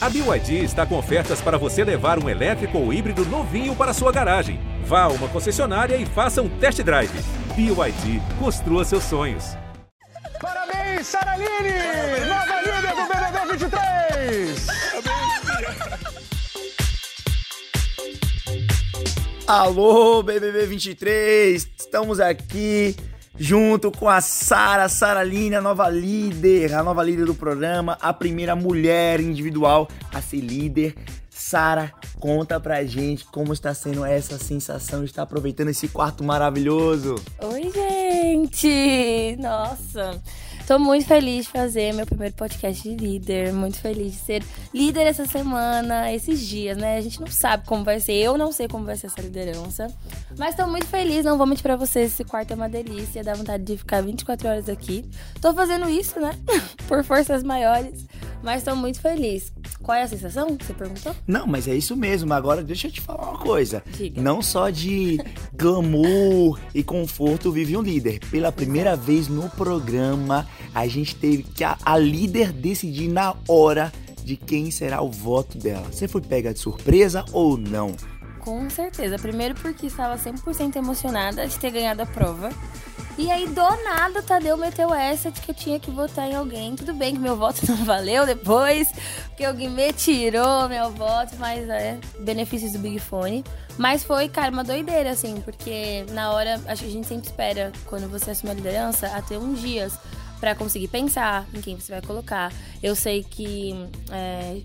A BYD está com ofertas para você levar um elétrico ou híbrido novinho para sua garagem. Vá a uma concessionária e faça um test drive. BYD, construa seus sonhos. Parabéns, Saraline! Nova líder do BBB 23! Alô, BBB 23! Estamos aqui junto com a Sara Saraline, a nova líder, a nova líder do programa, a primeira mulher individual a ser líder. Sara, conta pra gente como está sendo essa sensação de estar aproveitando esse quarto maravilhoso. Oi, gente! Nossa! Tô muito feliz de fazer meu primeiro podcast de líder. Muito feliz de ser líder essa semana, esses dias, né? A gente não sabe como vai ser. Eu não sei como vai ser essa liderança. Mas tô muito feliz, não vou mentir pra vocês. Esse quarto é uma delícia. Dá vontade de ficar 24 horas aqui. Tô fazendo isso, né? Por forças maiores. Mas tô muito feliz. Qual é a sensação que você perguntou? Não, mas é isso mesmo. Agora deixa eu te falar uma coisa. Diga. Não só de glamour e conforto vive um líder. Pela primeira vez no programa, a gente teve que a, a líder decidir na hora de quem será o voto dela. Você foi pega de surpresa ou não? Com certeza. Primeiro porque estava 100% emocionada de ter ganhado a prova. E aí, do nada, Tadeu meteu essa de que eu tinha que votar em alguém. Tudo bem que meu voto não valeu depois, porque alguém me tirou meu voto, mas é, benefícios do Big Fone. Mas foi, cara, uma doideira, assim, porque na hora, acho que a gente sempre espera, quando você assume a liderança, até uns dias pra conseguir pensar em quem você vai colocar. Eu sei que é,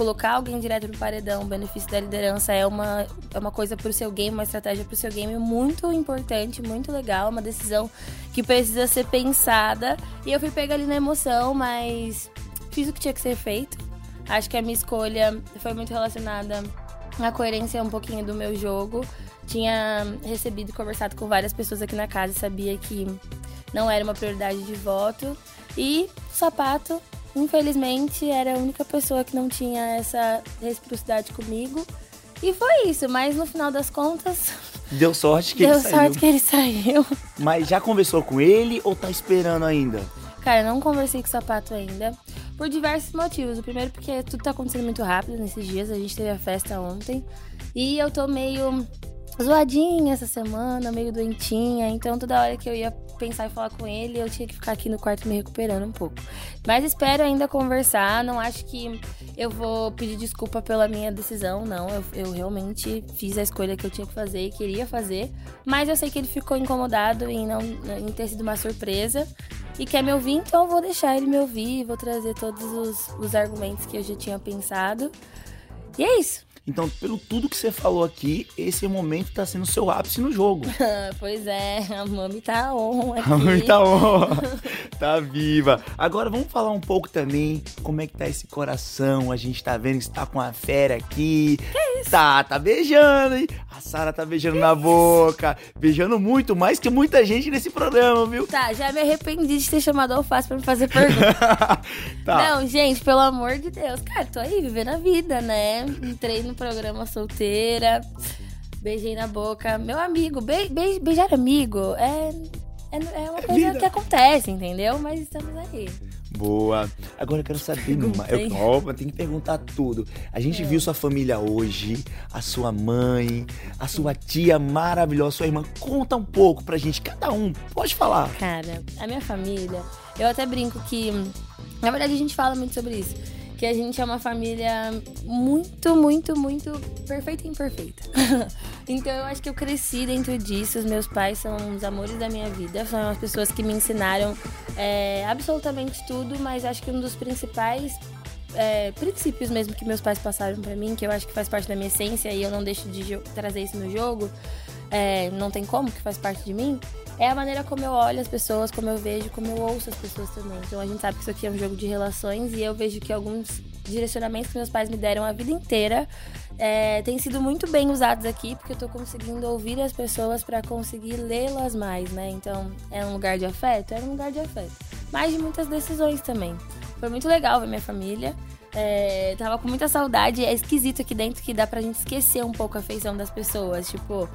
colocar alguém direto no paredão, o benefício da liderança é uma, é uma coisa pro seu game, uma estratégia pro seu game muito importante, muito legal, uma decisão que precisa ser pensada. E eu fui pega ali na emoção, mas fiz o que tinha que ser feito. Acho que a minha escolha foi muito relacionada à coerência um pouquinho do meu jogo. Tinha recebido e conversado com várias pessoas aqui na casa e sabia que não era uma prioridade de voto. E sapato Infelizmente, era a única pessoa que não tinha essa reciprocidade comigo. E foi isso, mas no final das contas, Deu sorte que deu ele saiu. sorte que ele saiu. Mas já conversou com ele ou tá esperando ainda? Cara, não conversei com o sapato ainda. Por diversos motivos. O primeiro, porque tudo tá acontecendo muito rápido nesses dias. A gente teve a festa ontem. E eu tô meio zoadinha essa semana, meio doentinha. Então, toda hora que eu ia pensar em falar com ele, eu tinha que ficar aqui no quarto me recuperando um pouco. Mas espero ainda conversar. Não acho que eu vou pedir desculpa pela minha decisão, não. Eu, eu realmente fiz a escolha que eu tinha que fazer e queria fazer. Mas eu sei que ele ficou incomodado em, não, em ter sido uma surpresa e quer me ouvir, então eu vou deixar ele me ouvir, vou trazer todos os, os argumentos que eu já tinha pensado. E é isso. Então, pelo tudo que você falou aqui, esse momento tá sendo o seu ápice no jogo. pois é, a mami tá on aqui. A mãe tá on, tá viva. Agora vamos falar um pouco também como é que tá esse coração. A gente tá vendo que você tá com a fera aqui. Que? Tá, tá beijando, hein? A Sara tá beijando na boca. Beijando muito, mais que muita gente nesse programa, viu? Tá, já me arrependi de ter chamado a Alface pra me fazer pergunta. tá. Não, gente, pelo amor de Deus. Cara, tô aí vivendo a vida, né? Entrei no programa solteira, beijei na boca. Meu amigo, be be beijar amigo é, é, é uma coisa vida. que acontece, entendeu? Mas estamos aí. Boa. Agora eu quero saber mais. Eu, opa, tem que perguntar tudo. A gente viu sua família hoje, a sua mãe, a sua tia maravilhosa, sua irmã. Conta um pouco pra gente, cada um. Pode falar. Cara, a minha família, eu até brinco que. Na verdade, a gente fala muito sobre isso. Que a gente é uma família muito, muito, muito perfeita e imperfeita. então eu acho que eu cresci dentro disso. Os meus pais são os amores da minha vida. São as pessoas que me ensinaram é, absolutamente tudo, mas acho que um dos principais é, princípios mesmo que meus pais passaram pra mim, que eu acho que faz parte da minha essência e eu não deixo de trazer isso no jogo, é, não tem como, que faz parte de mim, é a maneira como eu olho as pessoas, como eu vejo, como eu ouço as pessoas também. Então a gente sabe que isso aqui é um jogo de relações e eu vejo que alguns direcionamentos que meus pais me deram a vida inteira é, têm sido muito bem usados aqui, porque eu tô conseguindo ouvir as pessoas pra conseguir lê-las mais, né? Então é um lugar de afeto? É um lugar de afeto. Mas de muitas decisões também. Foi muito legal ver minha família. É, tava com muita saudade. É esquisito aqui dentro que dá pra gente esquecer um pouco a feição das pessoas. Tipo,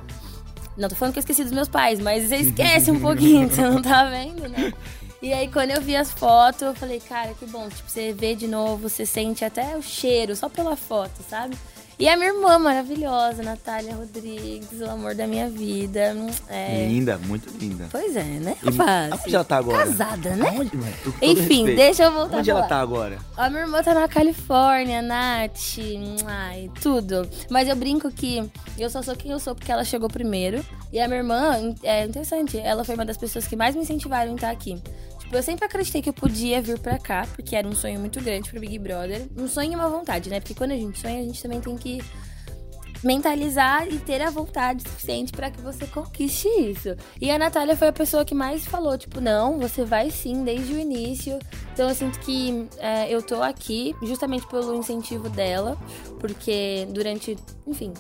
não tô falando que eu esqueci dos meus pais, mas você esquece um pouquinho, você não tá vendo, né? E aí, quando eu vi as fotos, eu falei, cara, que bom. Tipo, você vê de novo, você sente até o cheiro, só pela foto, sabe? E a minha irmã maravilhosa, Natália Rodrigues, o amor da minha vida. É... Linda, muito linda. Pois é, né, rapaz? Aonde ela tá agora? Casada, né? Aonde, mano? Enfim, respeito. deixa eu voltar Onde ela tá agora? A minha irmã tá na Califórnia, Nath, ai, tudo. Mas eu brinco que eu só sou quem eu sou porque ela chegou primeiro. E a minha irmã, é interessante, ela foi uma das pessoas que mais me incentivaram em estar aqui. Tipo, eu sempre acreditei que eu podia vir pra cá, porque era um sonho muito grande pro Big Brother. Um sonho e uma vontade, né? Porque quando a gente sonha, a gente também tem que mentalizar e ter a vontade suficiente pra que você conquiste isso. E a Natália foi a pessoa que mais falou, tipo, não, você vai sim, desde o início. Então eu sinto que é, eu tô aqui justamente pelo incentivo dela, porque durante, enfim,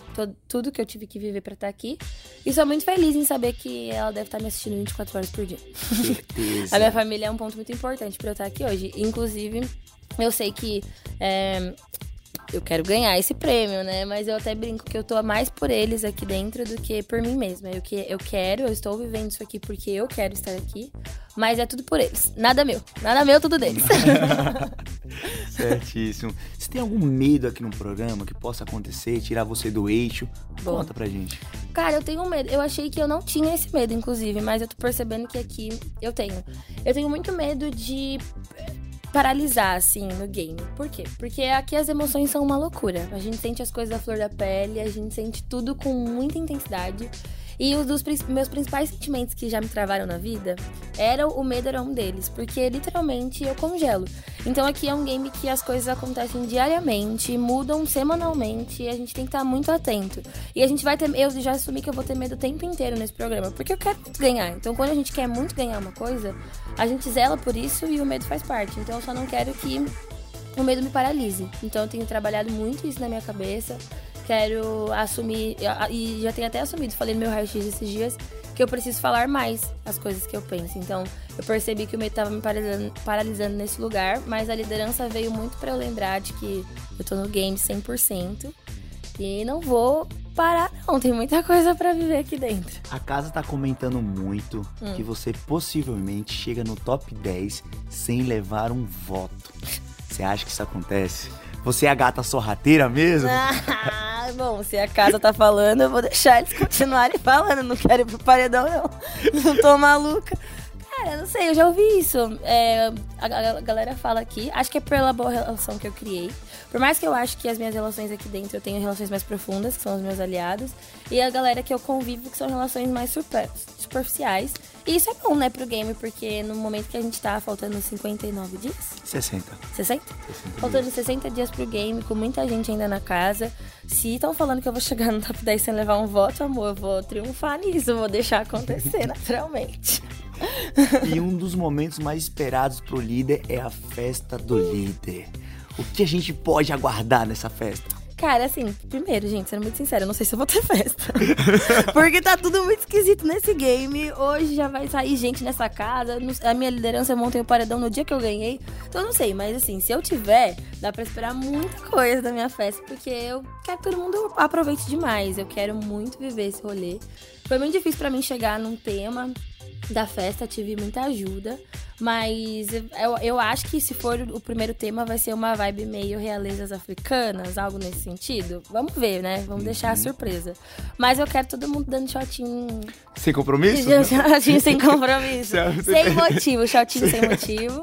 tudo que eu tive que viver pra estar aqui. E sou muito feliz em saber que ela deve estar me assistindo 24 horas por dia. Certeza. A minha família é um ponto muito importante pra eu estar aqui hoje. Inclusive, eu sei que é, eu quero ganhar esse prêmio, né? Mas eu até brinco que eu tô mais por eles aqui dentro do que por mim mesma. Eu, que, eu quero, eu estou vivendo isso aqui porque eu quero estar aqui. Mas é tudo por eles. Nada meu. Nada meu, tudo deles. Certíssimo. Você tem algum medo aqui no programa que possa acontecer, tirar você do eixo? Bom. Conta pra gente. Cara, eu tenho medo. Eu achei que eu não tinha esse medo, inclusive, mas eu tô percebendo que aqui eu tenho. Eu tenho muito medo de paralisar, assim, no game. Por quê? Porque aqui as emoções são uma loucura. A gente sente as coisas à flor da pele, a gente sente tudo com muita intensidade. E um dos meus principais sentimentos que já me travaram na vida era o medo era um deles, porque literalmente eu congelo. Então aqui é um game que as coisas acontecem diariamente, mudam semanalmente, e a gente tem que estar muito atento. E a gente vai ter, eu já assumi que eu vou ter medo o tempo inteiro nesse programa, porque eu quero ganhar. Então quando a gente quer muito ganhar uma coisa, a gente zela por isso e o medo faz parte. Então eu só não quero que o medo me paralise. Então eu tenho trabalhado muito isso na minha cabeça. Quero assumir, e já tenho até assumido, falei no meu raio-x esses dias, que eu preciso falar mais as coisas que eu penso. Então eu percebi que o medo estava me paralisando, paralisando nesse lugar, mas a liderança veio muito para eu lembrar de que eu tô no game 100% e não vou parar, não. Tem muita coisa para viver aqui dentro. A casa tá comentando muito Hum. que você possivelmente chega no top 10 sem levar um voto. Você acha que isso acontece? Você é a gata sorrateira mesmo? Ah, bom, se a casa tá falando, eu vou deixar eles continuarem falando. Não quero ir pro paredão, não. Não tô maluca. Cara, não sei, eu já ouvi isso. É, a, a- galera fala aqui, acho que é pela boa relação que eu criei. Por mais que eu acho que as minhas relações aqui dentro eu tenho relações mais profundas, que são os meus aliados, e a galera que eu convivo, que são relações mais super- superficiais. E isso é bom, né, pro game, porque no momento que a gente tá faltando 59 dias, 60. 60? Faltando 60 dias pro game, com muita gente ainda na casa. Se estão falando que eu vou chegar no top 10 sem levar um voto, amor, eu vou triunfar nisso, vou deixar acontecer naturalmente. E um dos momentos mais esperados pro líder é a festa do líder. O que a gente pode aguardar nessa festa? Cara, assim, primeiro, gente, sendo muito sincera, eu não sei se eu vou ter festa. Porque tá tudo muito esquisito nesse game. Hoje já vai sair gente nessa casa. A minha liderança eu montei o paredão no dia que eu ganhei. Então eu não sei, mas assim, se eu tiver, dá pra esperar muita coisa da minha festa. Porque eu quero que todo mundo aproveite demais. Eu quero muito viver esse rolê. Foi muito difícil pra mim chegar num tema da festa, tive muita ajuda. Mas eu, eu acho que se for o primeiro tema, vai ser uma vibe meio realezas africanas, algo nesse sentido. Vamos ver, né? Vamos deixar a surpresa. Mas eu quero todo mundo dando shotinho. Sem compromisso? Shotinho sem compromisso. Sem motivo, shotinho sem motivo.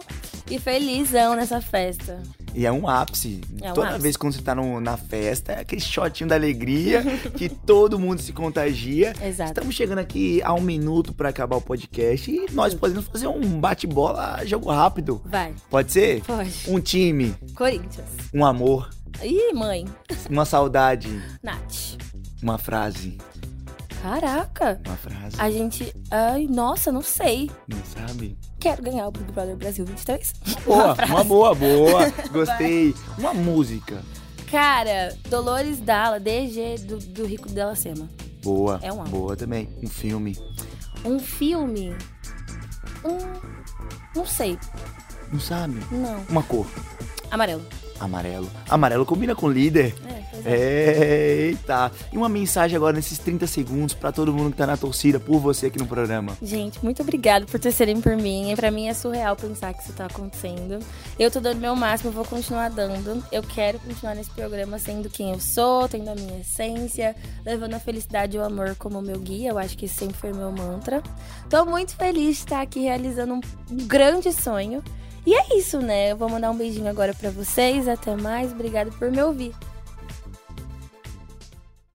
E felizão nessa festa. E é um ápice. É um Toda ápice. vez quando você tá no- na festa, é aquele shotinho da alegria que todo mundo se contagia. Exato. Estamos chegando aqui a um minuto pra acabar o podcast e nós podemos fazer um bate-bola, jogo rápido. Vai, Pode ser? pode. Um time, Corinthians. um amor, Ih, mãe. uma saudade, Nath. uma frase. Caraca. Uma frase. A gente. Ai, nossa, não sei. Não sabe? Quero ganhar o Big Brother Brasil 23. Boa, uma boa, boa. Gostei. Uma música. Cara, Dolores Dalla, DG do, do Rico Della Sema. Boa. É um álbum. Boa também. Um filme. Um filme. Um. Não sei. Não sabe? Não. Uma cor. Amarelo. Amarelo. Amarelo combina com líder. É, Eita! E uma mensagem agora nesses 30 segundos para todo mundo que tá na torcida por você aqui no programa. Gente, muito obrigada por torcerem por mim. Para mim é surreal pensar que isso tá acontecendo. Eu tô dando meu máximo, eu vou continuar dando. Eu quero continuar nesse programa sendo quem eu sou, tendo a minha essência, levando a felicidade e o amor como meu guia. Eu acho que esse sempre foi meu mantra. Tô muito feliz de estar aqui realizando um grande sonho. E é isso, né? Eu vou mandar um beijinho agora para vocês. Até mais. Obrigada por me ouvir.